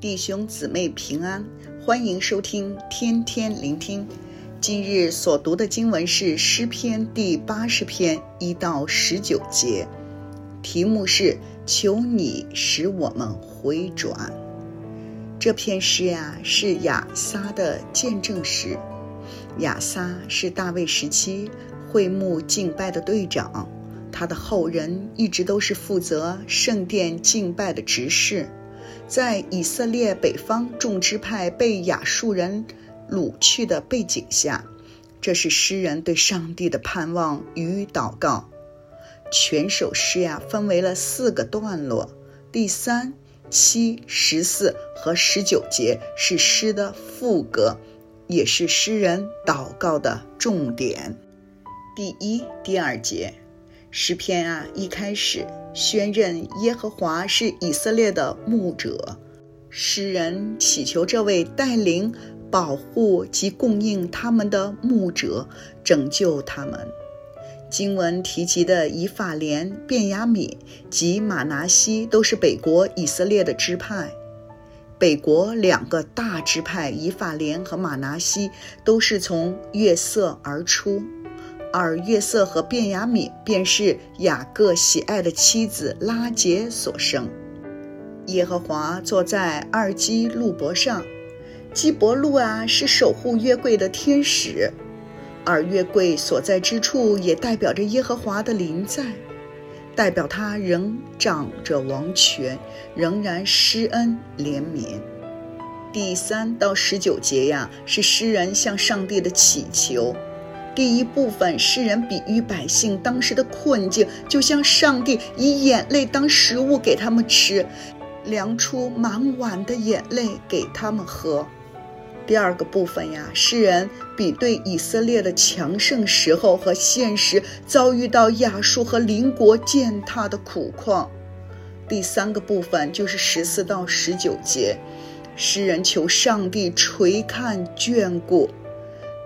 弟兄姊妹平安，欢迎收听天天聆听。今日所读的经文是诗篇第八十篇一到十九节，题目是“求你使我们回转”。这篇诗呀，是亚撒的见证诗。亚撒是大卫时期会幕敬拜的队长，他的后人一直都是负责圣殿敬拜的执事。在以色列北方众支派被亚述人掳去的背景下，这是诗人对上帝的盼望与祷告。全首诗呀，分为了四个段落，第三、七、十四和十九节是诗的副歌，也是诗人祷告的重点。第一、第二节。诗篇啊，一开始宣认耶和华是以色列的牧者，诗人祈求这位带领、保护及供应他们的牧者拯救他们。经文提及的以法莲、便雅悯及玛拿西都是北国以色列的支派，北国两个大支派以法莲和玛拿西都是从月色而出。而约瑟和便雅敏便是雅各喜爱的妻子拉结所生。耶和华坐在二基路伯上，基伯路啊是守护约柜的天使，而约柜所在之处也代表着耶和华的临在，代表他仍掌着王权，仍然施恩怜悯。第三到十九节呀，是诗人向上帝的祈求。第一部分，诗人比喻百姓当时的困境，就像上帝以眼泪当食物给他们吃，量出满碗的眼泪给他们喝。第二个部分呀，诗人比对以色列的强盛时候和现实遭遇到亚述和邻国践踏的苦况。第三个部分就是十四到十九节，诗人求上帝垂看眷顾。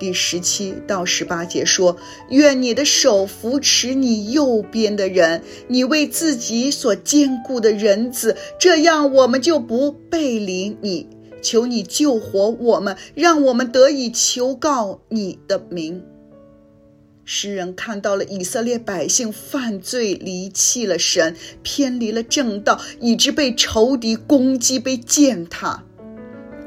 第十七到十八节说：“愿你的手扶持你右边的人，你为自己所坚固的人子，这样我们就不背离你。求你救活我们，让我们得以求告你的名。”诗人看到了以色列百姓犯罪，离弃了神，偏离了正道，以致被仇敌攻击，被践踏。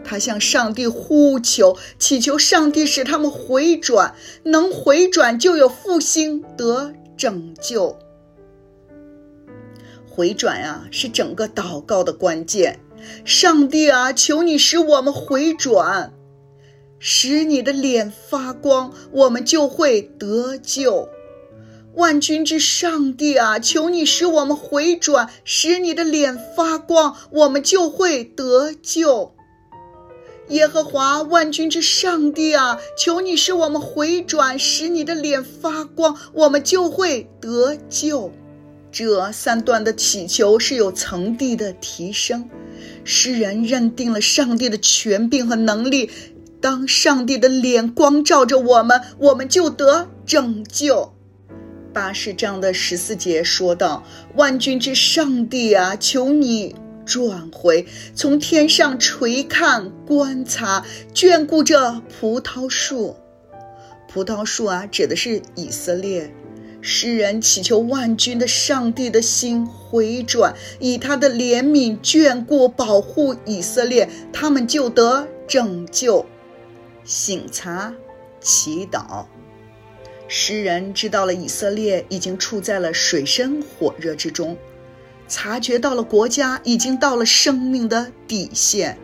他向上帝呼求，祈求上帝使他们回转，能回转就有复兴得拯救。回转啊，是整个祷告的关键。上帝啊，求你使我们回转，使你的脸发光，我们就会得救。万军之上帝啊，求你使我们回转，使你的脸发光，我们就会得救。耶和华万军之上帝啊，求你使我们回转，使你的脸发光，我们就会得救。这三段的祈求是有层递的提升。诗人认定了上帝的权柄和能力，当上帝的脸光照着我们，我们就得拯救。八十章的十四节说道：“万军之上帝啊，求你。”转回，从天上垂看、观察、眷顾着葡萄树。葡萄树啊，指的是以色列。诗人祈求万军的上帝的心回转，以他的怜悯眷顾、保护以色列，他们就得拯救。醒察、祈祷。诗人知道了以色列已经处在了水深火热之中。察觉到了国家已经到了生命的底线，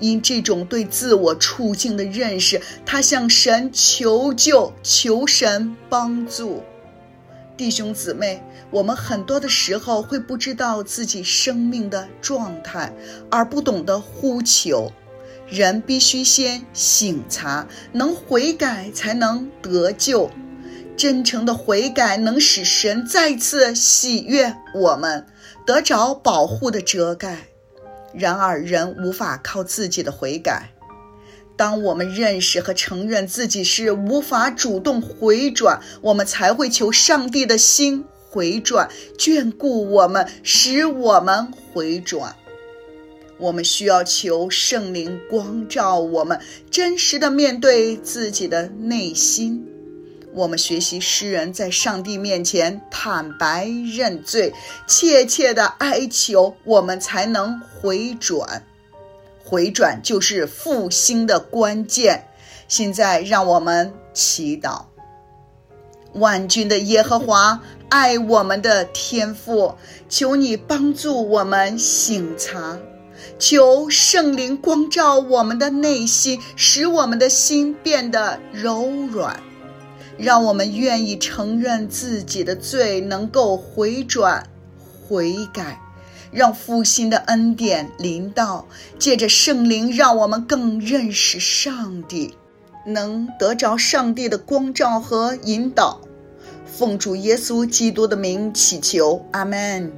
因这种对自我处境的认识，他向神求救，求神帮助。弟兄姊妹，我们很多的时候会不知道自己生命的状态，而不懂得呼求。人必须先醒察，能悔改才能得救。真诚的悔改能使神再次喜悦我们，得着保护的遮盖。然而，人无法靠自己的悔改。当我们认识和承认自己是无法主动回转，我们才会求上帝的心回转，眷顾我们，使我们回转。我们需要求圣灵光照我们，真实的面对自己的内心。我们学习诗人在上帝面前坦白认罪，切切的哀求，我们才能回转。回转就是复兴的关键。现在让我们祈祷，万军的耶和华，爱我们的天父，求你帮助我们省察，求圣灵光照我们的内心，使我们的心变得柔软。让我们愿意承认自己的罪，能够回转、悔改，让复兴的恩典临到。借着圣灵，让我们更认识上帝，能得着上帝的光照和引导。奉主耶稣基督的名祈求，阿门。